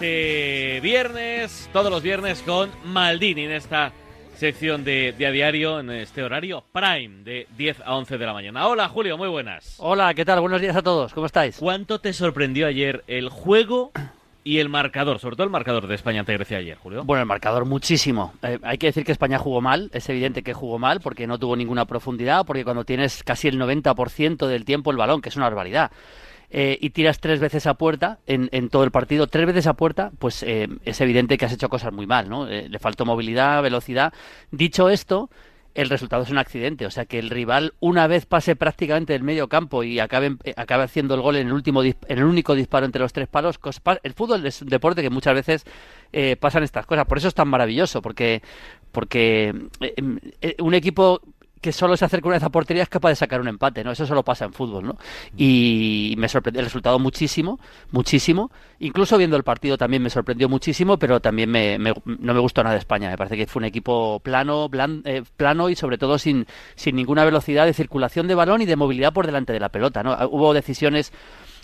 Este viernes, todos los viernes con Maldini en esta sección de, de, a diario en este horario prime de 10 a 11 de la mañana. Hola Julio, muy buenas. Hola, ¿qué tal? Buenos días a todos, ¿cómo estáis? ¿Cuánto te sorprendió ayer el juego y el marcador, sobre todo el marcador de España ante Grecia ayer, Julio? Bueno, el marcador muchísimo. Eh, hay que decir que España jugó mal, es evidente que jugó mal porque no tuvo ninguna profundidad, porque cuando tienes casi el 90% del tiempo el balón, que es una barbaridad, eh, y tiras tres veces a puerta en, en, todo el partido, tres veces a puerta, pues eh, es evidente que has hecho cosas muy mal, ¿no? Eh, le faltó movilidad, velocidad. Dicho esto, el resultado es un accidente, o sea que el rival una vez pase prácticamente del medio campo y acabe, acabe haciendo el gol en el último en el único disparo entre los tres palos, el fútbol es un deporte que muchas veces eh, pasan estas cosas, por eso es tan maravilloso, porque porque eh, un equipo que solo se acerca una vez a portería es capaz de sacar un empate, ¿no? Eso solo pasa en fútbol, ¿no? Y me sorprendió el resultado muchísimo, muchísimo. Incluso viendo el partido también me sorprendió muchísimo, pero también me, me, no me gustó nada de España. Me parece que fue un equipo plano, blan, eh, plano y sobre todo sin, sin ninguna velocidad de circulación de balón y de movilidad por delante de la pelota, ¿no? Hubo decisiones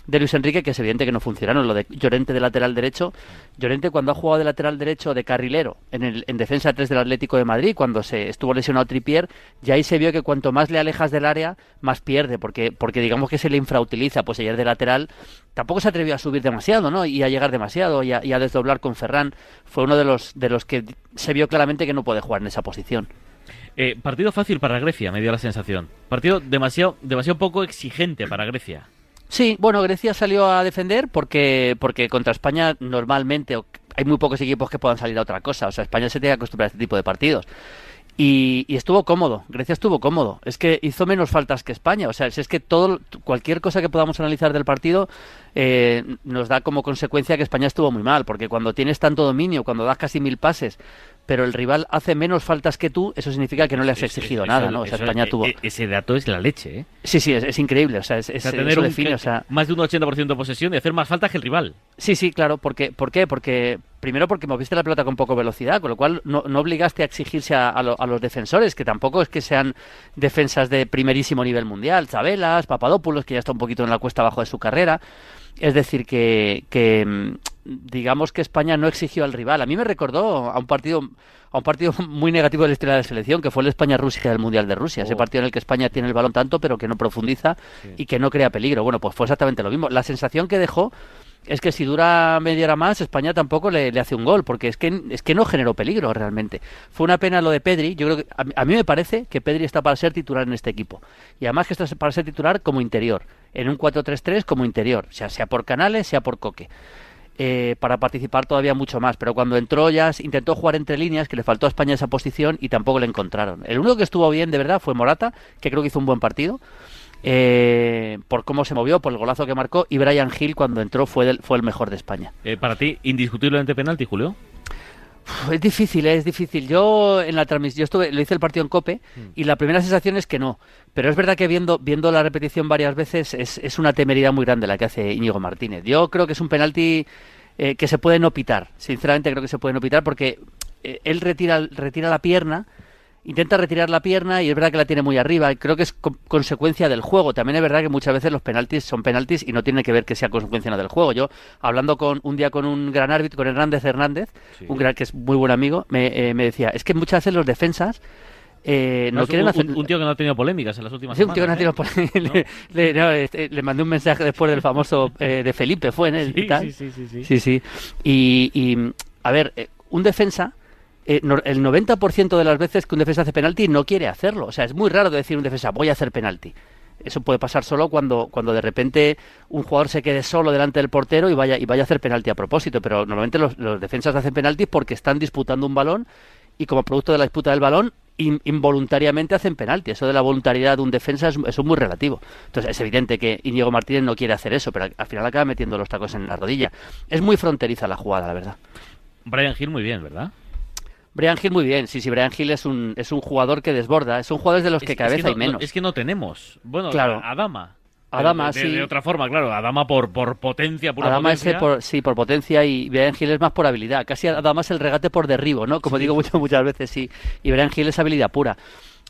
de Luis Enrique, que es evidente que no funcionaron. Lo de Llorente de lateral derecho. Llorente cuando ha jugado de lateral derecho de carrilero en, el, en defensa 3 del Atlético de Madrid, cuando se estuvo lesionado Tripier, ya ahí se vio que cuanto más le alejas del área, más pierde, porque, digamos que se le infrautiliza. Pues ayer de lateral tampoco se atrevió a subir demasiado, ¿no? Y a llegar demasiado y a, y a desdoblar con Ferran. Fue uno de los, de los que se vio claramente que no puede jugar en esa posición. Eh, partido fácil para Grecia, me dio la sensación. Partido demasiado, demasiado poco exigente para Grecia. Sí, bueno, Grecia salió a defender porque, porque contra España normalmente hay muy pocos equipos que puedan salir a otra cosa. O sea, España se tiene que acostumbrar a este tipo de partidos. Y, estuvo cómodo, Grecia estuvo cómodo. Es que hizo menos faltas que España. O sea, si es que todo, cualquier cosa que podamos analizar del partido eh, nos da como consecuencia que España estuvo muy mal, porque cuando tienes tanto dominio, cuando das casi mil pases, pero el rival hace menos faltas que tú, eso significa que no le has exigido eso, nada, eso, ¿no? O sea, eso, España e, tuvo... Ese dato es la leche, ¿eh? Sí, sí, es, es increíble, o sea, es, o sea, es tener eso un, define, o sea... más de un 80% de posesión y hacer más faltas que el rival. Sí, sí, claro, porque, ¿por qué? Porque primero porque moviste la pelota con poco velocidad, con lo cual no, no obligaste a exigirse a, a, lo, a, los defensores, que tampoco es que sean defensas de primerísimo nivel mundial, Chabelas, Papadopoulos, que ya está un poquito en la cuesta abajo de su carrera. Es decir, que, que digamos que España no exigió al rival. A mí me recordó a un partido a un partido muy negativo de la historia de la selección, que fue el España-Rusia del Mundial de Rusia. Oh. Ese partido en el que España tiene el balón tanto, pero que no profundiza sí. y que no crea peligro. Bueno, pues fue exactamente lo mismo. La sensación que dejó es que si dura media hora más, España tampoco le, le, hace un gol, porque es que, es que no generó peligro realmente. Fue una pena lo de Pedri. Yo creo que a, a mí me parece que Pedri está para ser titular en este equipo. Y además que está para ser titular como interior. En un 4-3-3 como interior. O sea, sea por Canales, sea por Coque. Eh, para participar todavía mucho más. Pero cuando entró ya intentó jugar entre líneas, que le faltó a España esa posición y tampoco le encontraron. El único que estuvo bien de verdad fue Morata, que creo que hizo un buen partido. Eh, por cómo se movió, por el golazo que marcó, y Brian Hill cuando entró fue, el mejor de España. Eh, para ti, indiscutiblemente penalti, Julio. Es difícil, es difícil. Yo en la transmisión, yo estuve, lo hice el partido en Cope mm. y la primera sensación es que no. Pero es verdad que viendo, viendo la repetición varias veces es, es una temeridad muy grande la que hace Íñigo Martínez. Yo creo que es un penalti eh, que se puede no pitar. Sinceramente creo que se puede no pitar porque eh, él retira, retira la pierna, intenta retirar la pierna y es verdad que la tiene muy arriba. Creo que es co consecuencia del juego. También es verdad que muchas veces los penaltis son penaltis y no tiene que ver que sea consecuencia del juego. Yo, hablando con un día con un gran árbitro, con Hernández Hernández, sí. un gran que es muy buen amigo, me, eh, me decía, es que muchas veces los defensas eh, no, no quieren un, hacer... un, tío que no ha tenido polémicas en las últimas sí, semanas. un tío que no ha tenido ¿eh? polémicas. ¿No? le, no, este, le, mandé un mensaje después del famoso eh, de Felipe, fue en él sí, y tal. Sí, sí, sí. sí. sí, sí. Y, y, a ver, eh, un defensa eh, el 90% de las veces que un defensa hace penalti no quiere hacerlo. O sea, es muy raro decir un defensa, voy a hacer penalti. Eso puede pasar solo cuando, cuando de repente un jugador se quede solo delante del portero y vaya, y vaya a hacer penalti a propósito. Pero normalmente los, defensas hacen penalti porque están disputando un balón y como producto de la disputa del balón in, involuntariamente hacen penalti. Eso de la voluntariedad de un defensa es, muy relativo. Entonces es evidente que Íñigo Martínez no quiere hacer eso, pero al final acaba metiendo los tacos en la rodilla. Es muy fronteriza la jugada, la verdad. Brian Hill muy bien, ¿verdad? Brian Hill muy bien, sí, sí, Brian Hill es un, es un jugador que desborda, es un jugador de los que es, cada es que menos. Es que no tenemos. Bueno, claro. Adama. Adama, de, sí. De, otra forma, claro. Adama por, por potencia, pura Adama potencia. Es por, sí, por potencia y Brian Hill es más por habilidad. Casi Adama es el regate por derribo, ¿no? Como sí. digo muchas, muchas veces, sí. Y Brian Hill es habilidad pura.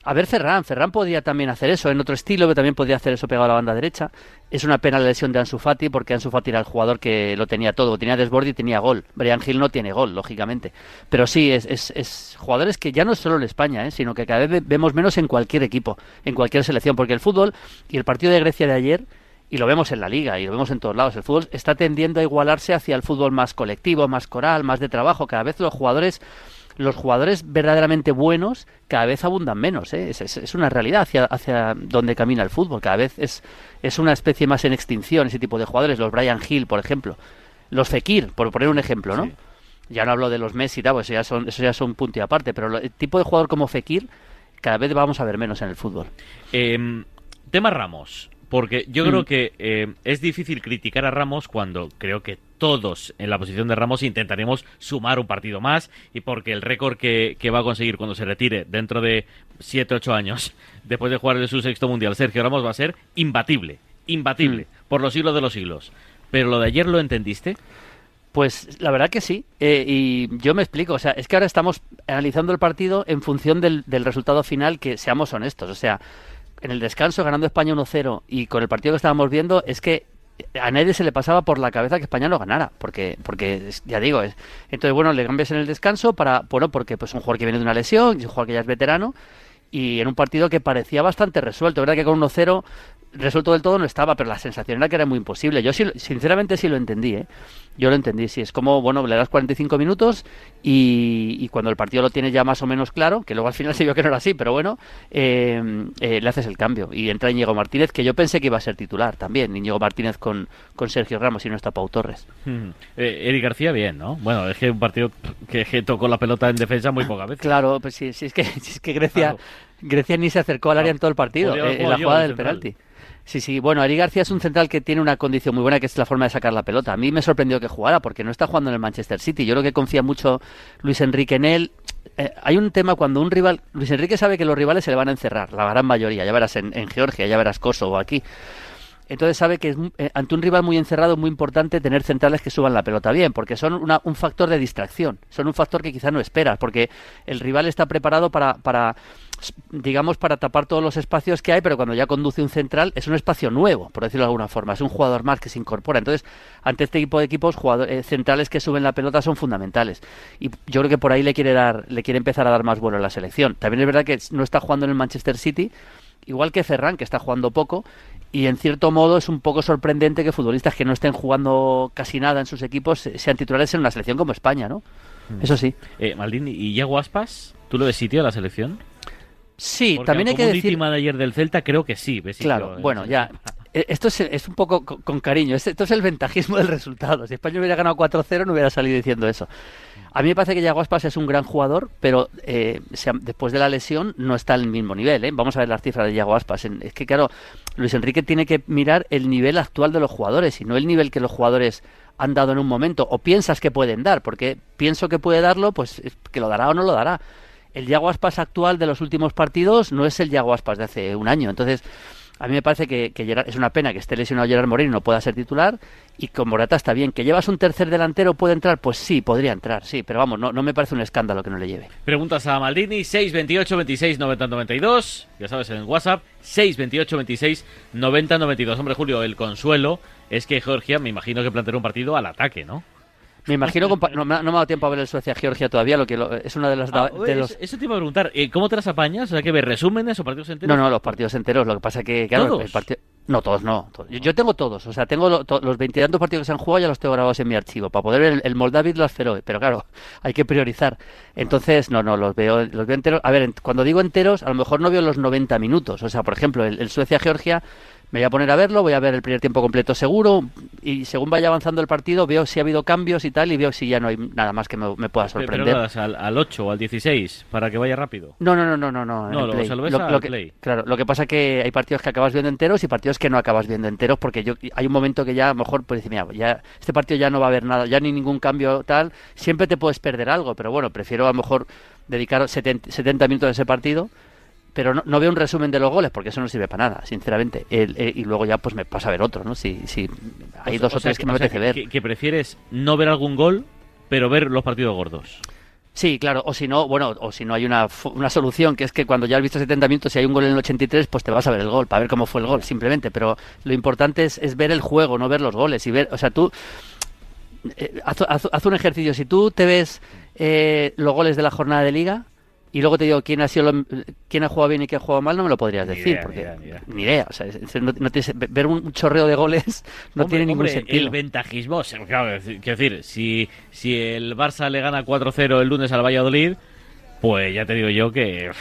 A ver, Ferran, Ferran podría también hacer eso en otro estilo, que también podría hacer eso pegado a la banda derecha. Es una pena la lesión de Ansu Fati, porque Ansu Fati era el jugador que lo tenía todo, tenía desborde y tenía gol. Brian Hill no tiene gol, lógicamente. Pero sí, es, es, es jugadores que ya no es solo en España, ¿eh? sino que cada vez vemos menos en cualquier equipo, en cualquier selección, porque el fútbol y el partido de Grecia de ayer y lo vemos en la liga y lo vemos en todos lados. El fútbol está tendiendo a igualarse hacia el fútbol más colectivo, más coral, más de trabajo. Cada vez los jugadores los jugadores verdaderamente buenos cada vez abundan menos. ¿eh? Es, una realidad hacia, hacia donde camina el fútbol. Cada vez es, es una especie más en extinción ese tipo de jugadores. Los Brian Hill, por ejemplo. Los Fekir, por poner un ejemplo, ¿no? Ya no hablo de los Messi, tal, pues eso ya son, eso ya son punto y aparte. Pero el tipo de jugador como Fekir cada vez vamos a ver menos en el fútbol. Eh, tema Ramos. Porque yo creo mm. que eh, es difícil criticar a Ramos cuando creo que todos en la posición de Ramos intentaremos sumar un partido más y porque el récord que, va a conseguir cuando se retire dentro de 7-8 años, después de jugar en su sexto mundial, Sergio Ramos va a ser imbatible, imbatible, mm. por los siglos de los siglos. Pero lo de ayer lo entendiste. Pues la verdad que sí. Eh, y yo me explico. O sea, es que ahora estamos analizando el partido en función del, del resultado final, que seamos honestos. O sea, en el descanso ganando España 1-0 y con el partido que estábamos viendo es que a nadie se le pasaba por la cabeza que España no ganara, porque porque ya digo, es, entonces bueno, le cambias en el descanso para bueno, porque pues un jugador que viene de una lesión, un jugador que ya es veterano y en un partido que parecía bastante resuelto, verdad que con 1-0 resuelto del todo no estaba, pero la sensación era que era muy imposible. Yo sí, sinceramente sí lo entendí, ¿eh? Yo lo entendí, sí. Es como, bueno, le das 45 minutos y, y, cuando el partido lo tienes ya más o menos claro, que luego al final se vio que no era así, pero bueno, eh, eh, le haces el cambio. Y entra Íñigo Martínez, que yo pensé que iba a ser titular también. Íñigo Martínez con, con Sergio Ramos y no está Pau Torres. Eh, Eric García, bien, ¿no? Bueno, es que un partido que, tocó la pelota en defensa muy poca vez. Claro, pues sí, sí es, que, es que Grecia, Grecia ni se acercó al área en todo el partido, en la jugada del penalti. Sí, sí. Bueno, Ari García es un central que tiene una condición muy buena, que es la forma de sacar la pelota. A mí me sorprendió que jugara, porque no está jugando en el Manchester City. Yo creo que confía mucho Luis Enrique en él. Eh, hay un tema cuando un rival... Luis Enrique sabe que los rivales se le van a encerrar, la gran mayoría. Ya verás en, Georgia, ya verás Kosovo aquí. Entonces sabe que eh, ante un rival muy encerrado es muy importante tener centrales que suban la pelota bien, porque son un factor de distracción, son un factor que quizás no esperas, porque el rival está preparado para, para digamos, para tapar todos los espacios que hay, pero cuando ya conduce un central es un espacio nuevo, por decirlo de alguna forma. Es un jugador más que se incorpora. Entonces, ante este tipo de equipos, jugadores, eh, centrales que suben la pelota son fundamentales. Y yo creo que por ahí le quiere dar, le quiere empezar a dar más vuelo a la selección. También es verdad que no está jugando en el Manchester City, igual que Ferran, que está jugando poco. Y en cierto modo es un poco sorprendente que futbolistas que no estén jugando casi nada en sus equipos sean titulares en una selección como España, ¿no? Mm. Eso sí. Eh, Maldini, ¿y Yago Aspas? ¿Tú lo ves sitio a la selección? Sí, también hay que decir... ayer del Celta creo que sí. claro, bueno, ya... Eh, esto es, un poco con, cariño, esto es el ventajismo del resultado. Si España hubiera ganado 4-0 no hubiera salido diciendo eso. A mí me parece que Yago Aspas es un gran jugador, pero eh, después de la lesión no está al mismo nivel. ¿eh? Vamos a ver las cifras de Yago Aspas. Es que, claro, Luis Enrique tiene que mirar el nivel actual de los jugadores y no el nivel que los jugadores han dado en un momento o piensas que pueden dar, porque pienso que puede darlo, pues que lo dará o no lo dará el Yago Aspas actual de los últimos partidos no es el Yago Aspas de hace un año. Entonces, a mí me parece que, es una pena que esté lesionado Gerard Moreno y no pueda ser titular. Y con Morata está bien. ¿Que llevas un tercer delantero puede entrar? Pues sí, podría entrar, sí. Pero vamos, no, no me parece un escándalo que no le lleve. Preguntas a Maldini, 628 26 90 92. Ya sabes, en WhatsApp, 628 26 90 92. Hombre, Julio, el consuelo es que Georgia, me imagino que planteará un partido al ataque, ¿no? Me imagino, no, me ha dado tiempo a ver el Suecia-Georgia todavía, lo que es una de las... Ah, eso te iba a preguntar, eh, ¿cómo te las apañas? O sea, que ves resúmenes o partidos enteros. No, no, los partidos enteros, lo que pasa que... Claro, ¿Todos? El partido... No, todos no. Yo, tengo todos, o sea, tengo los veintitantos partidos que se han jugado, ya los tengo grabados en mi archivo, para poder ver el, el Moldavit las Feroe, pero claro, hay que priorizar. Entonces, no, no, los veo, los veo enteros. A ver, cuando digo enteros, a lo mejor no veo los 90 minutos, o sea, por ejemplo, el Suecia-Georgia me voy a poner a verlo, voy a ver el primer tiempo completo seguro y según vaya avanzando el partido veo si ha habido cambios y tal y veo si ya no hay nada más que me, pueda sorprender. Pero, al, al, 8 o al 16 para que vaya rápido? No, no, no, no, no. no, no lo, que, Claro, lo que pasa es que hay partidos que acabas viendo enteros y partidos que no acabas viendo enteros porque yo hay un momento que ya a lo mejor pues decir, mira, ya este partido ya no va a haber nada, ya ni ningún cambio tal, siempre te puedes perder algo, pero bueno, prefiero a lo mejor dedicar 70, 70 minutos a ese partido pero no, veo un resumen de los goles porque eso no sirve para nada, sinceramente. Eh, y luego ya pues me pasa a ver otro, ¿no? Si, si hay dos o, tres que, me apetece ver. Que, prefieres no ver algún gol, pero ver los partidos gordos. Sí, claro, o si no, bueno, o si no hay una, una solución, que es que cuando ya has visto 70 minutos y hay un gol en el 83, pues te vas a ver el gol, para ver cómo fue el gol, simplemente. Pero lo importante es, es ver el juego, no ver los goles. y ver, O sea, tú, eh, haz, haz, un ejercicio, si tú te ves eh, los goles de la jornada de liga, y luego te digo quién ha sido quién ha jugado bien y quién ha jugado mal, no me lo podrías decir, porque ni idea, O sea, no, ver un chorreo de goles no tiene ningún sentido. El ventajismo, claro, quiero decir, si, si el Barça le gana 4-0 el lunes al Valladolid, pues ya te digo yo que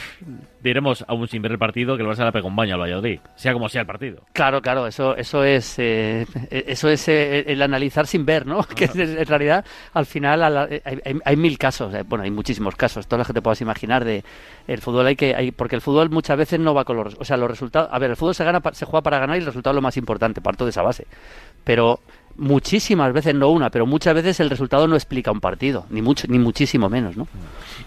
diremos aún sin ver el partido que el Barça le pega un baño al Valladolid, sea como sea el partido. Claro, claro, eso eso es eh, eso es eh, el analizar sin ver, ¿no? Que en realidad al final hay, mil casos, eh, bueno, hay muchísimos casos, todos los que te puedas imaginar de el fútbol hay que hay, porque el fútbol muchas veces no va con los, o sea, los resultados, a ver, el fútbol se gana se juega para ganar y el resultado es lo más importante, parto de esa base. Pero muchísimas veces, no una, pero muchas veces el resultado no explica un partido, ni mucho, ni muchísimo menos, ¿no?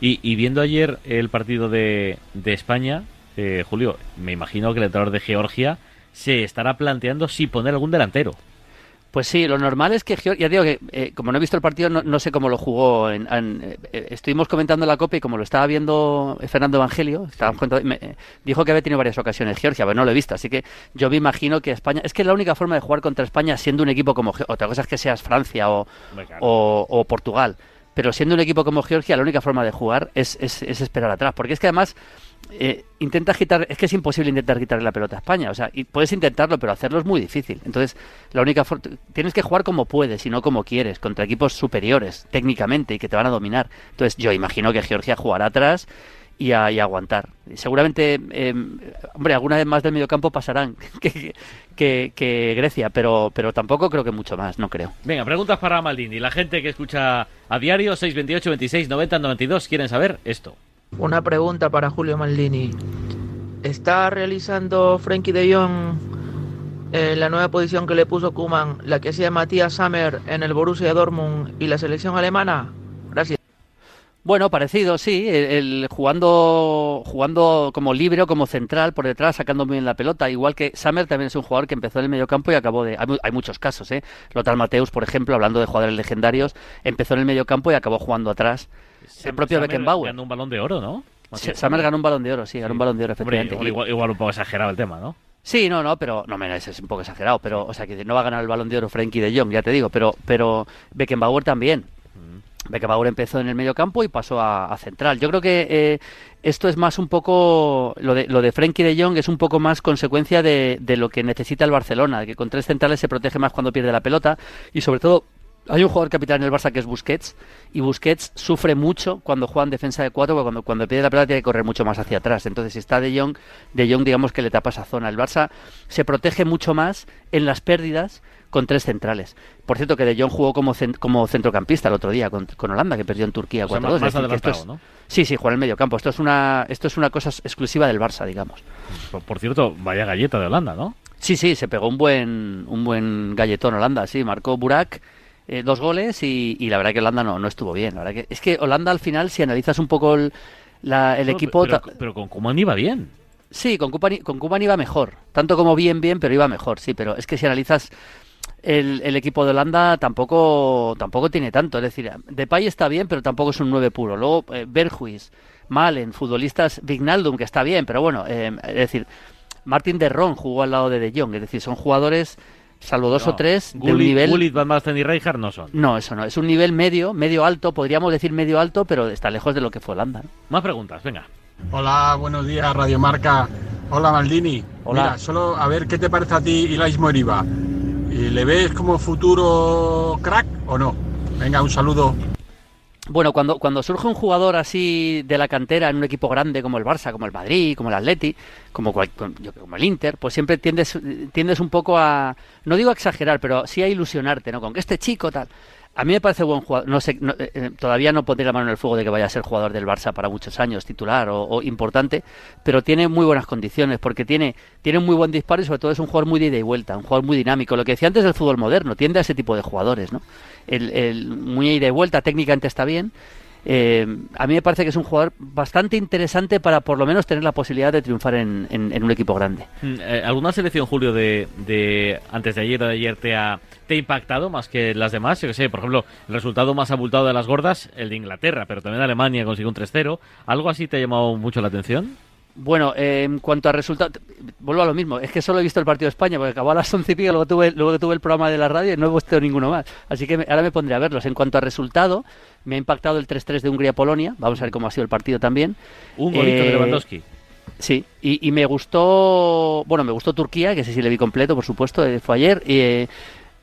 Y, viendo ayer el partido de, de España, eh, Julio, me imagino que el entrenador de Georgia se estará planteando si poner algún delantero. Pues sí, lo normal es que, ya digo que eh, como no he visto el partido, no, sé cómo lo jugó. En, eh, estuvimos comentando la Copa y como lo estaba viendo Fernando Evangelio, estaba, dijo que había tenido varias ocasiones Georgia, pero no lo he visto. Así que yo me imagino que España. Es que la única forma de jugar contra España siendo un equipo como. Otra cosa es que seas Francia o, o Portugal. Pero siendo un equipo como Georgia, la única forma de jugar es, es, esperar atrás. Porque es que además eh, quitar, es que es imposible intentar quitarle la pelota a España. O sea, y puedes intentarlo, pero hacerlo es muy difícil. Entonces, la única tienes que jugar como puedes y no como quieres, contra equipos superiores técnicamente y que te van a dominar. Entonces, yo imagino que Georgia jugará atrás y a, aguantar. Seguramente, em, hombre, alguna vez más del mediocampo pasarán que, que, Grecia, pero, pero tampoco creo que mucho más, no creo. Venga, preguntas para Maldini. La gente que escucha a diario, 628, 26, 90, 92, quieren saber esto. Una pregunta para Julio Maldini. ¿Está realizando Frankie de Jong eh, la nueva posición que le puso Kuman, la que hacía Matías Sammer en el Borussia Dortmund y la selección alemana? Bueno, parecido, sí. El, jugando, jugando como libre o como central por detrás, sacando bien la pelota. Igual que Summer también es un jugador que empezó en el mediocampo y acabó de. Hay, muchos casos, ¿eh? Lothar Mateus, por ejemplo, hablando de jugadores legendarios, empezó en el mediocampo y acabó jugando atrás. el propio Beckenbauer. Ganó un balón de oro, ¿no? Summer ganó un balón de oro, sí, ganó un balón de oro, efectivamente. igual, un poco exagerado el tema, ¿no? Sí, no, no, pero no me es un poco exagerado, pero o sea que no va a ganar el balón de oro Frankie de Jong, ya te digo, pero pero Beckenbauer también. Beckenbauer empezó en el medio campo y pasó a, central. Yo creo que eh, esto es más un poco, lo de, lo de Frenkie de Jong es un poco más consecuencia de, de lo que necesita el Barcelona, que con tres centrales se protege más cuando pierde la pelota y sobre todo hay un jugador capitán en el Barça que es Busquets y Busquets sufre mucho cuando juega en defensa de cuatro porque cuando, cuando pierde la pelota tiene que correr mucho más hacia atrás. Entonces si está De Jong, De Jong digamos que le tapa esa zona. El Barça se protege mucho más en las pérdidas con tres centrales. Por cierto, que De Jong jugó como, como centrocampista el otro día con, Holanda, que perdió en Turquía 4-2. ¿no? Sí, sí, juega en el medio campo. Esto es una, esto es una cosa exclusiva del Barça, digamos. Por, cierto, vaya galleta de Holanda, ¿no? Sí, sí, se pegó un buen, un buen galletón Holanda, sí, marcó Burak. Eh, dos goles y, la verdad que Holanda no, no estuvo bien. La verdad que, es que Holanda al final, si analizas un poco el, el equipo... Pero, con Kuman iba bien. Sí, con Kuman, con iba mejor. Tanto como bien, bien, pero iba mejor, sí. Pero es que si analizas el, equipo de Holanda tampoco tampoco tiene tanto. Es decir, Depay está bien, pero tampoco es un 9 puro. Luego, eh, Berjuis, Malen, futbolistas, Vignaldum, que está bien, pero bueno, eh, es decir, Martin de Ron jugó al lado de De Jong. Es decir, son jugadores, salvo dos o tres, de un nivel... Gullit, Van Basten y Rijkaard no son. No, eso no. Es un nivel medio, medio alto, podríamos decir medio alto, pero está lejos de lo que fue Holanda. Más preguntas, venga. Hola, buenos días, Radio Marca. Hola, Maldini. Hola. Mira, solo a ver qué te parece a ti Ilais Moriba. ¿Le ves como futuro crack o no? Venga, un saludo. Bueno, cuando, cuando surge un jugador así de la cantera en un equipo grande como el Barça, como el Madrid, como el Atleti, como, como el Inter, pues siempre tiendes, tiendes un poco a, no digo a exagerar, pero sí a ilusionarte, ¿no? Con que este chico tal. A mí me parece buen jugador. No sé, eh, eh, todavía no pondré la mano en el fuego de que vaya a ser jugador del Barça para muchos años, titular o, importante, pero tiene muy buenas condiciones porque tiene, tiene muy buen disparo y sobre todo es un jugador muy de ida y vuelta, un jugador muy dinámico. Lo que decía antes del fútbol moderno, tiende a ese tipo de jugadores, ¿no? El, el muy ida y vuelta, técnicamente está bien. Eh, a mí me parece que es un jugador bastante interesante para por lo menos tener la posibilidad de triunfar en, un equipo grande. Mm, eh, ¿Alguna selección, Julio, de, antes de ayer o de ayer te ha, te ha impactado más que las demás? Yo que sé, por ejemplo, el resultado más abultado de las gordas, el de Inglaterra, pero también Alemania consiguió un 3-0. ¿Algo así te ha llamado mucho la atención? Bueno, eh, en cuanto a resultados, vuelvo a lo mismo. Es que solo he visto el partido de España porque acabó a las once y pico, luego tuve, luego tuve el programa de la radio y no he visto ninguno más. Así que ahora me pondré a verlos. En cuanto a resultado, me ha impactado el 3-3 de Hungría-Polonia. Vamos a ver cómo ha sido el partido también. Un golito de eh, Lewandowski. Sí, y, me gustó, bueno, me gustó Turquía, que sé si le vi completo, por supuesto, eh, fue ayer. Y,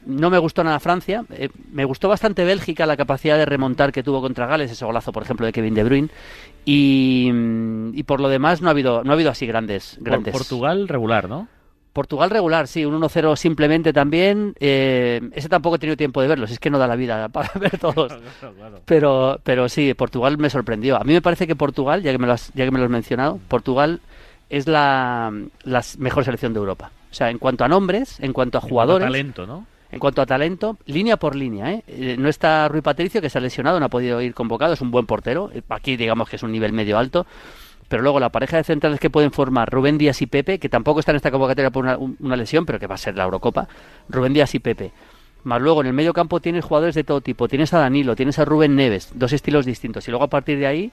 no me gustó nada Francia. me gustó bastante Bélgica, la capacidad de remontar que tuvo contra Gales, ese golazo, por ejemplo, de Kevin De Bruyne. Y, por lo demás no ha habido no ha habido así grandes grandes. Portugal regular, ¿no? Portugal regular, sí, un 1-0 simplemente también. Eh, ese tampoco he tenido tiempo de verlo, es que no da la vida para ver todos. Pero, pero sí, Portugal me sorprendió. A mí me parece que Portugal, ya que me lo has, ya que me lo has mencionado, Portugal es la, la mejor selección de Europa. O sea, en cuanto a nombres, en cuanto a jugadores. talento, ¿no? En cuanto a talento, línea por línea. ¿eh? ¿eh? no está Rui Patricio, que se ha lesionado, no ha podido ir convocado, es un buen portero. Eh, aquí digamos que es un nivel medio alto. Pero luego la pareja de centrales que pueden formar Rubén Díaz y Pepe, que tampoco está en esta convocatoria por una, lesión, pero que va a ser la Eurocopa. Rubén Díaz y Pepe. Más luego en el medio campo tienes jugadores de todo tipo. Tienes a Danilo, tienes a Rubén Neves, dos estilos distintos. Y luego a partir de ahí,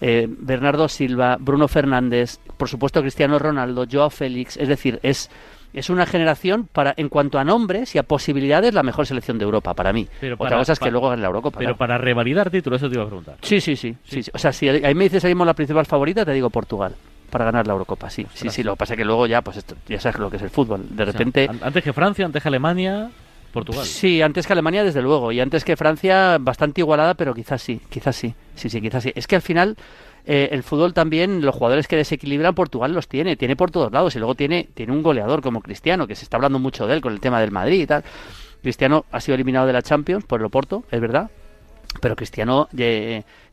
eh, Bernardo Silva, Bruno Fernández, por supuesto Cristiano Ronaldo, Joao Félix. Es decir, es es una generación para en cuanto a nombres y a posibilidades la mejor selección de Europa para mí. Pero Otra cosa es que luego en la Eurocopa. Pero para revalidar títulos, eso te iba a preguntar. Sí, sí, sí, sí. O sea, si ahí me dices ahí la principal favorita, te digo Portugal para ganar la Eurocopa, sí. Sí, sí, lo que pasa es que luego ya pues esto, ya sabes lo que es el fútbol. De repente antes que Francia, antes que Alemania, Portugal. Sí, antes que Alemania desde luego y antes que Francia bastante igualada, pero quizás sí, quizás sí. Sí, sí, quizás sí. Es que al final eh, el fútbol también, los jugadores que desequilibran, Portugal los tiene, tiene por todos lados. Y luego tiene, tiene un goleador como Cristiano, que se está hablando mucho de él con el tema del Madrid y tal. Cristiano ha sido eliminado de la Champions por el Oporto, es verdad. Pero Cristiano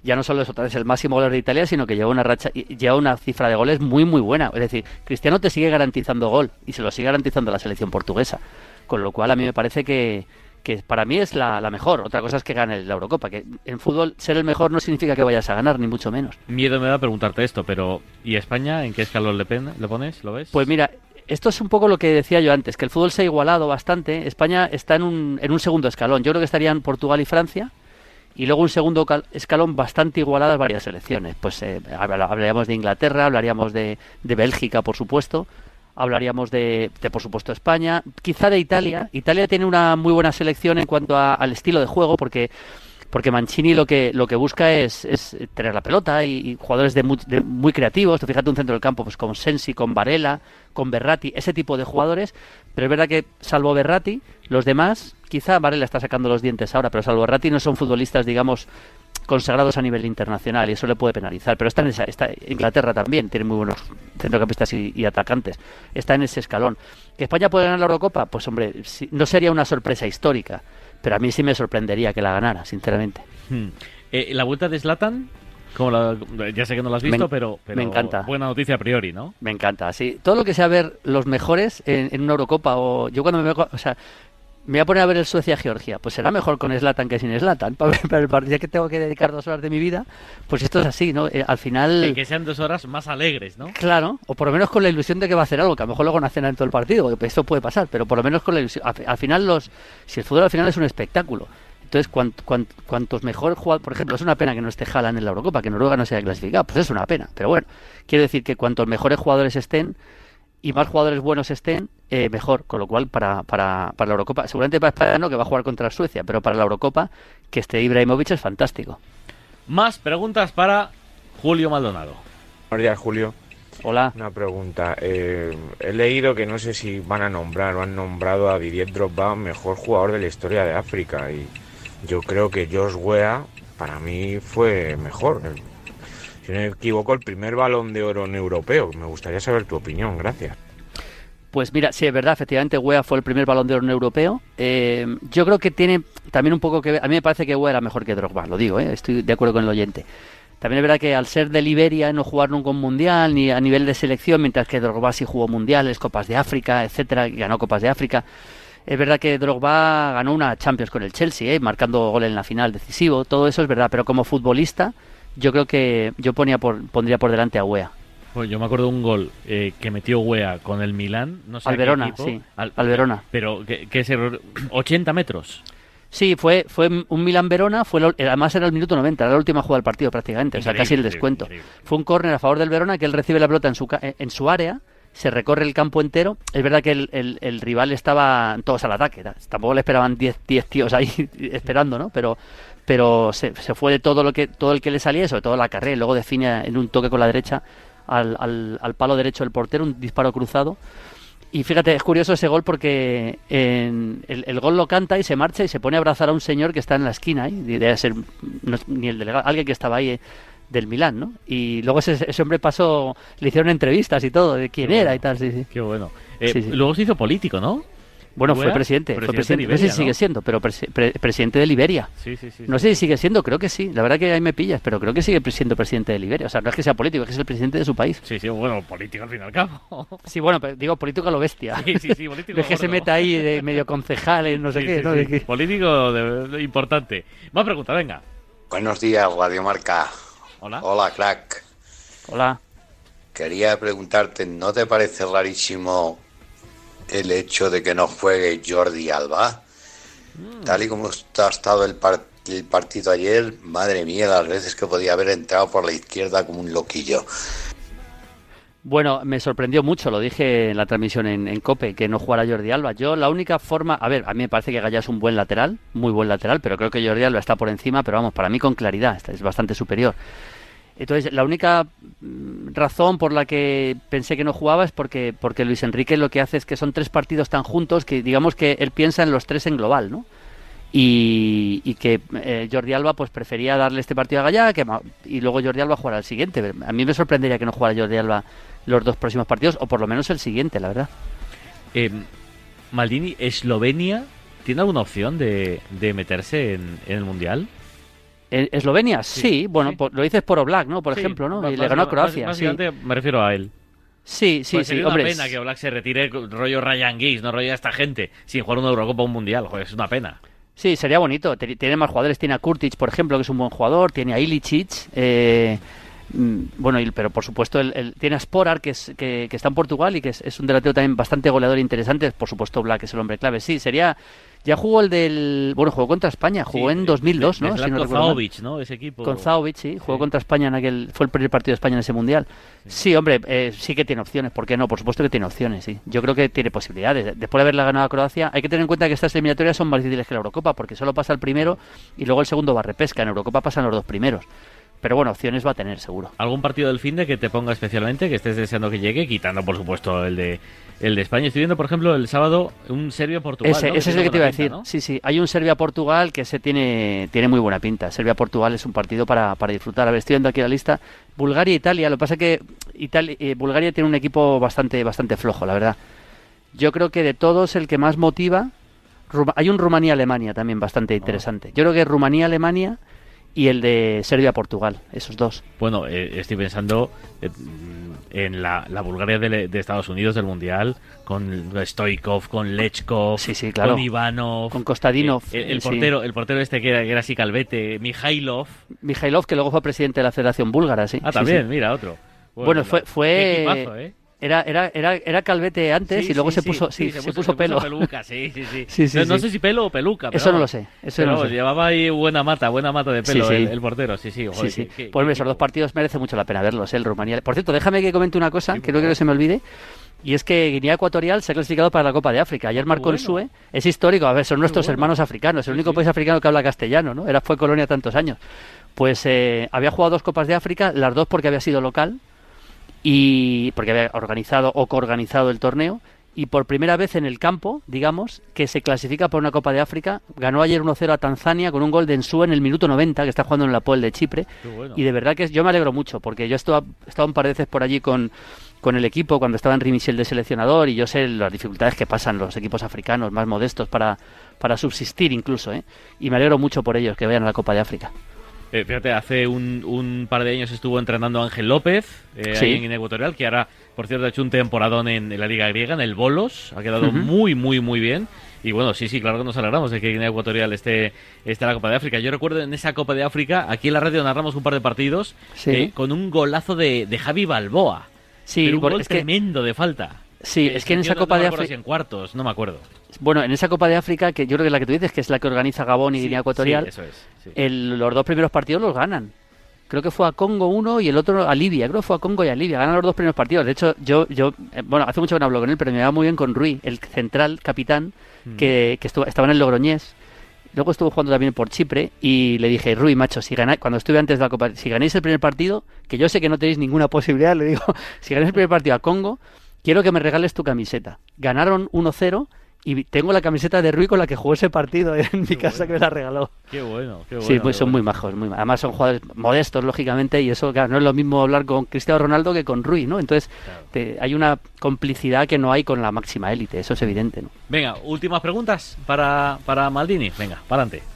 ya no solo es otra vez el máximo goleador de Italia, sino que lleva una racha, lleva una cifra de goles muy muy buena. Es decir, Cristiano te sigue garantizando gol y se lo sigue garantizando la selección portuguesa. Con lo cual a mí me parece que, que para mí es la, mejor. Otra cosa es que gane la Eurocopa, que en fútbol ser el mejor no significa que vayas a ganar, ni mucho menos. Miedo me da preguntarte esto, pero ¿y España en qué escalón le, le pones? ¿Lo ves? Pues mira, esto es un poco lo que decía yo antes, que el fútbol se ha igualado bastante. España está en un, en un segundo escalón. Yo creo que estarían Portugal y Francia. Y luego un segundo escalón bastante igualadas varias selecciones. Pues eh, hablaríamos de Inglaterra, hablaríamos de, de Bélgica, por supuesto hablaríamos de, por supuesto, España, quizá de Italia. Italia tiene una muy buena selección en cuanto al estilo de juego, porque porque Mancini lo que lo que busca es, es tener la pelota y, jugadores de muy, creativos. fíjate un centro del campo pues con Sensi, con Varela, con Berratti, ese tipo de jugadores. Pero es verdad que salvo Berratti, los demás, quizá Varela está sacando los dientes ahora, pero salvo Berratti no son futbolistas, digamos, consagrados a nivel internacional y eso le puede penalizar. Pero está en esa, está, Inglaterra también tiene muy buenos centrocampistas y, atacantes. Está en ese escalón. ¿Que España puede ganar la Eurocopa? Pues hombre, no sería una sorpresa histórica, pero a mí sí me sorprendería que la ganara, sinceramente. Hmm. Eh, ¿La vuelta de Slatan? Como ya sé que no la has visto, pero, me encanta. buena noticia a priori, ¿no? Me encanta, sí. Todo lo que sea ver los mejores en, en una Eurocopa o yo cuando me veo, o sea, me voy a poner a ver el Suecia-Georgia. Pues será mejor con Slatan que sin Slatan. Ya que tengo que dedicar dos horas de mi vida, pues esto es así, ¿no? Eh, al final. Y que sean dos horas más alegres, ¿no? Claro, o por lo menos con la ilusión de que va a hacer algo, que a lo mejor luego no hacen en todo el partido, esto puede pasar, pero por lo menos con la ilusión. Al, final, los si el fútbol al final es un espectáculo. Entonces, cuantos mejor jugadores, por ejemplo, es una pena que no esté Haaland en la Eurocopa, que Noruega no se haya clasificado, pues es una pena. Pero bueno, quiero decir que cuantos mejores jugadores estén, y más jugadores buenos estén, eh, mejor. Con lo cual, para, para, para la Eurocopa, seguramente para España no, que va a jugar contra Suecia, pero para la Eurocopa, que esté Ibrahimovic es fantástico. Más preguntas para Julio Maldonado. Buenos días, Julio. Hola. Una pregunta. Eh, he leído que no sé si van a nombrar o han nombrado a Didier Drogba mejor jugador de la historia de África y yo creo que Josh Wea para mí fue mejor si no me equivoco, el primer balón de oro en europeo. Me gustaría saber tu opinión, gracias. Pues mira, sí, es verdad, efectivamente, Wea fue el primer balón de oro europeo. Eh, yo creo que tiene también un poco que ver, a mí me parece que Wea era mejor que Drogba, lo digo, eh, estoy de acuerdo con el oyente. También es verdad que al ser de Liberia no jugar nunca un mundial ni a nivel de selección, mientras que Drogba sí jugó mundiales, Copas de África, etcétera, y ganó Copas de África. Es verdad que Drogba ganó una Champions con el Chelsea, ¿eh? marcando gol en la final decisivo, todo eso es verdad, pero como futbolista yo creo que yo ponía por, pondría por delante a Wea. Pues yo me acuerdo de un gol eh, que metió Wea con el Milán, no sé al Verona, sí, al, Verona. Pero que, es error, 80 metros. Sí, fue, fue un Milan-Verona, fue además era el minuto 90, era la última jugada del partido prácticamente, o sea, casi el descuento. Fue un córner a favor del Verona que él recibe la pelota en su, en su área, se recorre el campo entero. Es verdad que el, el, rival estaba todos al ataque, tampoco le esperaban 10 tíos ahí esperando, ¿no? Pero, pero se, se, fue de todo lo que todo el que le salía, sobre todo la carrera, y luego define en un toque con la derecha al, al, al palo derecho del portero, un disparo cruzado y fíjate, es curioso ese gol porque en el, gol lo canta y se marcha y se pone a abrazar a un señor que está en la esquina, y debe ser ni el delegado, alguien que estaba ahí eh, del Milán, ¿no? Y luego ese, ese, hombre pasó, le hicieron entrevistas y todo, de quién era y tal, sí, sí. Qué bueno. Eh, luego se hizo político, ¿no? Bueno, fue presidente, fue presidente. no sé si sigue siendo, pero presidente de Liberia. Sí, sí, sí, no sé si sigue siendo, creo que sí. La verdad que ahí me pillas, pero creo que sigue siendo presidente de Liberia. O sea, no es que sea político, es que es el presidente de su país. Sí, sí, bueno, político al fin y al cabo. Sí, bueno, pero digo político a lo bestia. Sí, sí, sí, político. es que se meta ahí de medio concejal, no sé qué, ¿no? Político de, importante. Más pregunta, venga. Buenos días, Radio Marca. Hola. Hola, crack. Hola. Quería preguntarte, ¿no te parece rarísimo el hecho de que no juegue Jordi Alba. Mm. Tal y como ha estado el, el, partido ayer, madre mía, las veces que podía haber entrado por la izquierda como un loquillo. Bueno, me sorprendió mucho, lo dije en la transmisión en, COPE, que no jugara Jordi Alba. Yo la única forma, a ver, a mí me parece que Gaya es un buen lateral, muy buen lateral, pero creo que Jordi Alba está por encima, pero vamos, para mí con claridad, es bastante superior. Entonces, la única mm, razón por la que pensé que no jugaba es porque, porque Luis Enrique lo que hace es que son tres partidos tan juntos que digamos que él piensa en los tres en global, ¿no? Y, que eh, Jordi Alba pues prefería darle este partido a Gallá que, y luego Jordi Alba jugar al siguiente. A mí me sorprendería que no jugara Jordi Alba los dos próximos partidos, o por lo menos el siguiente, la verdad. Eh, Maldini, ¿Eslovenia tiene alguna opción de, de meterse en el Mundial? ¿Eslovenia? Sí, bueno, lo dices por Oblak, ¿no? Por ejemplo, ¿no? Y le ganó a Croacia. me refiero a él. Sí, sí, pues sí. Es una pena que Oblak se retire rollo Ryan Giggs, no rollo a esta gente, sin jugar una Eurocopa o un Mundial. Joder, es una pena. Sí, sería bonito. Tiene más jugadores. Tiene a Kurtic, por ejemplo, que es un buen jugador. Tiene a Ilicic. Eh, mm, bueno, pero por supuesto el, tiene a Sporar, que, es, que, está en Portugal y que es, un delantero también bastante goleador e interesante. Por supuesto, Black es el hombre clave. Sí, sería ya jugó el del. Bueno, jugó contra España, jugó en 2002, ¿no? Si no Zaovic, ¿no? Ese equipo. Con Zaovic, sí, jugó contra España en aquel. Fue el primer partido de España en ese mundial. Sí, hombre, eh, sí que tiene opciones, ¿por qué no? Por supuesto que tiene opciones, sí. Yo creo que tiene posibilidades. Después de haberla ganado a Croacia, hay que tener en cuenta que estas eliminatorias son más difíciles que la Eurocopa, porque solo pasa el primero y luego el segundo va a repesca. En Eurocopa pasan los dos primeros pero bueno, opciones va a tener seguro. ¿Algún partido del fin de que te ponga especialmente, que estés deseando que llegue, quitando por supuesto el de el de España? Estoy viendo, por ejemplo, el sábado un Serbia-Portugal. Ese, ese es el que te iba a decir. Sí, sí, hay un Serbia-Portugal que se tiene, tiene muy buena pinta. Serbia-Portugal es un partido para, para disfrutar. A ver, estoy viendo aquí la lista. Bulgaria-Italia, lo que pasa es que Italia, eh, Bulgaria tiene un equipo bastante, bastante flojo, la verdad. Yo creo que de todos el que más motiva... Hay un Rumanía-Alemania también bastante interesante. Yo creo que Rumanía-Alemania y el de Serbia-Portugal, esos dos. Bueno, eh, estoy pensando eh, en la, Bulgaria de, Estados Unidos del Mundial, con Stoikov, con Lechkov, con Ivanov, con Kostadinov. Eh, el, portero, el portero este que era, así calvete, Mijailov. Mijailov, que luego fue presidente de la Federación Búlgara, sí. Ah, también, mira, otro. Bueno, fue... fue era, era, era, era calvete antes y luego se puso, sí, se, puso, pelo. peluca, sí, sí, sí. no, sé si pelo o peluca. eso no lo sé. Eso no llevaba ahí buena mata, buena mata de pelo el, portero, sí, sí. sí, pues esos dos partidos merece mucho la pena verlos, ¿eh? el Rumanía. Por cierto, déjame que comente una cosa, que no quiero que se me olvide. Y es que Guinea Ecuatorial se ha clasificado para la Copa de África. Ayer marcó el SUE. Es histórico. A ver, son nuestros hermanos africanos. El único país africano que habla castellano, ¿no? Era, fue colonia tantos años. Pues eh, había jugado dos Copas de África, las dos porque había sido local y porque había organizado o coorganizado el torneo y por primera vez en el campo, digamos, que se clasifica por una Copa de África. Ganó ayer 1-0 a Tanzania con un gol de Ensúa en el minuto 90, que está jugando en la Poel de Chipre. Y de verdad que yo me alegro mucho, porque yo he estado, un par de veces por allí con, con el equipo cuando estaba en Rimisiel de seleccionador y yo sé las dificultades que pasan los equipos africanos más modestos para, para subsistir incluso. ¿eh? Y me alegro mucho por ellos que vayan a la Copa de África. Eh, fíjate, hace un, par de años estuvo entrenando Ángel López eh, ahí en Ecuatorial, que ahora, por cierto, ha hecho un temporadón en, la Liga Griega, en el Bolos. Ha quedado muy, muy, muy bien. Y bueno, sí, sí, claro que nos alegramos de que Guinea Ecuatorial esté, esté en la Copa de África. Yo recuerdo en esa Copa de África, aquí en la radio narramos un par de partidos eh, con un golazo de, de Javi Balboa. Sí, un gol tremendo de falta. Sí, es que en esa Copa de África. en cuartos, no me acuerdo. Bueno, en esa Copa de África, que yo creo que es la que tú dices, que es la que organiza Gabón y Guinea Ecuatorial, eso es, los dos primeros partidos los ganan. Creo que fue a Congo uno y el otro a Libia. Creo que fue a Congo y a Libia. Ganan los dos primeros partidos. De hecho, yo, yo eh, bueno, hace mucho que no hablo con él, pero me va muy bien con Rui, el central capitán, mm. que, que estuvo, estaba en el Logroñés. Luego estuvo jugando también por Chipre y le dije, Rui, macho, si ganáis, cuando estuve antes de la Copa, si ganáis el primer partido, que yo sé que no tenéis ninguna posibilidad, le digo, si ganáis el primer partido a Congo, quiero que me regales tu camiseta. Ganaron 1-0 y tengo la camiseta de Rui con la que jugó ese partido en mi casa que me la regaló. Qué bueno, qué bueno. Sí, pues son muy majos. Muy Además son jugadores modestos, lógicamente, y eso, claro, no es lo mismo hablar con Cristiano Ronaldo que con Rui, ¿no? Entonces hay una complicidad que no hay con la máxima élite, eso es evidente, ¿no? Venga, últimas preguntas para, para Maldini. Venga, para adelante.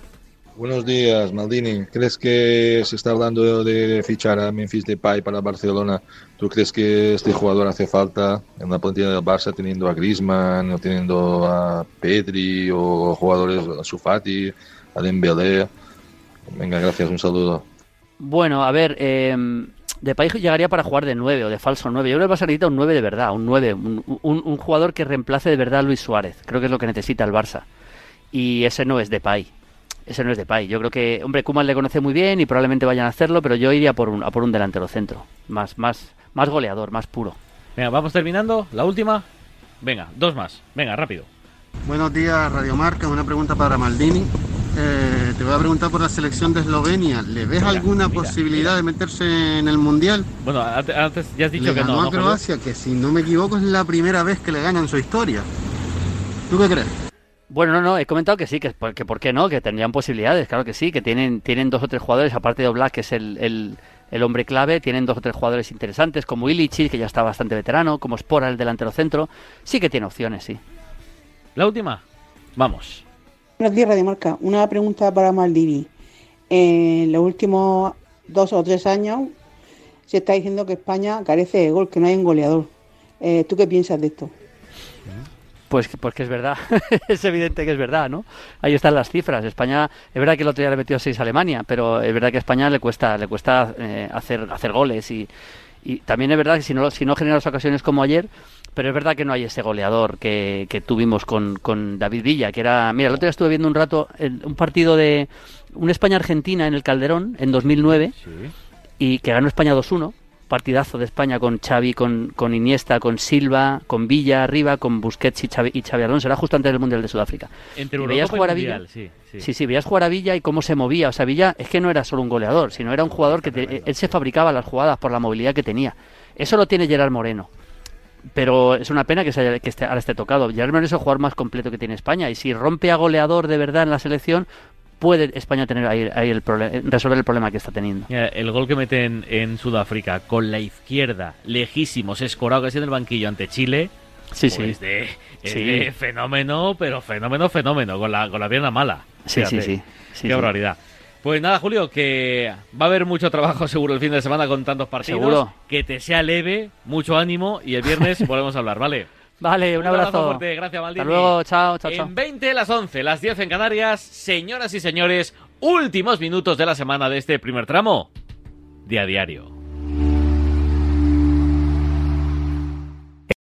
Buenos días, Maldini. ¿Crees que se está hablando de fichar a Memphis Depay para Barcelona? ¿Tú crees que este jugador hace falta en la plantilla del Barça teniendo a Griezmann, o teniendo a Pedri o jugadores a Sufati, a Dembélé? Venga, gracias, un saludo. Bueno, a ver, eh, Depay llegaría para jugar de 9 o de falso 9. Yo creo que el Barça necesita un 9 de verdad, un 9, un, un jugador que reemplace de verdad a Luis Suárez. Creo que es lo que necesita el Barça. Y ese no es Depay ese no es de Pay. Yo creo que, hombre, Kuman le conoce muy bien y probablemente vayan a hacerlo, pero yo iría por un, a por un delantero centro. Más, más, más goleador, más puro. Venga, vamos terminando. La última. Venga, dos más. Venga, rápido. Buenos días, Radio Marca. Una pregunta para Maldini. Eh, te voy a preguntar por la selección de Eslovenia. ¿Le ves alguna posibilidad de meterse en el Mundial? Bueno, antes ya has dicho que no. a Croacia, que si no me equivoco es la primera vez que le ganan su historia. ¿Tú qué crees? Bueno, no, no, he comentado que sí, que, que por qué no, que tendrían posibilidades, claro que sí, que tienen, tienen dos o tres jugadores, aparte de Oblak, que es el, el, hombre clave, tienen dos o tres jugadores interesantes, como Illich, que ya está bastante veterano, como Spora, el delantero centro, sí que tiene opciones, sí. La última, vamos. Buenos días, Radio Marca. Una pregunta para Maldini. En los últimos dos o tres años se está diciendo que España carece de gol, que no hay un goleador. Eh, ¿Tú qué piensas de esto? Pues, pues que es verdad, es evidente que es verdad, ¿no? Ahí están las cifras. España, es verdad que el otro día le metió 6 a Alemania, pero es verdad que a España le cuesta, le cuesta eh, hacer, hacer goles y, y también es verdad que si no, si no genera las ocasiones como ayer, pero es verdad que no hay ese goleador que, que tuvimos con, con, David Villa, que era, mira, el otro día estuve viendo un rato un partido de un España-Argentina en el Calderón en 2009 y que ganó España 2-1 partidazo de España con Xavi, con, con Iniesta, con Silva, con Villa arriba, con Busquets y Xavi, y Xavi Alonso. Era justo antes del Mundial de Sudáfrica. Entre veías jugar a Villa, sí, sí. sí, veías jugar a Villa y cómo se movía. O sea, Villa es que no era solo un goleador, sino era un jugador que él se fabricaba las jugadas por la movilidad que tenía. Eso lo tiene Gerard Moreno. Pero es una pena que, se haya, que esté, ahora esté tocado. Gerard Moreno es el jugador más completo que tiene España. Y si rompe a goleador de verdad en la selección, puede España tener ahí, el resolver el problema que está teniendo. el gol que meten en Sudáfrica con la izquierda, lejísimos, escorado casi en el banquillo ante Chile. Sí, sí. Pues de fenómeno, pero fenómeno, fenómeno, con la, con la pierna mala. Sí, sí, sí, Qué barbaridad. Pues nada, Julio, que va a haber mucho trabajo seguro el fin de semana con tantos partidos. Seguro. Que te sea leve, mucho ánimo y el viernes volvemos a hablar, ¿vale? Vale, un, abrazo. fuerte. Gracias, Maldini. Hasta luego, chao, chao, chao. En 20, las 11, las 10 en Canarias. Señoras y señores, últimos minutos de la semana de este primer tramo de a diario.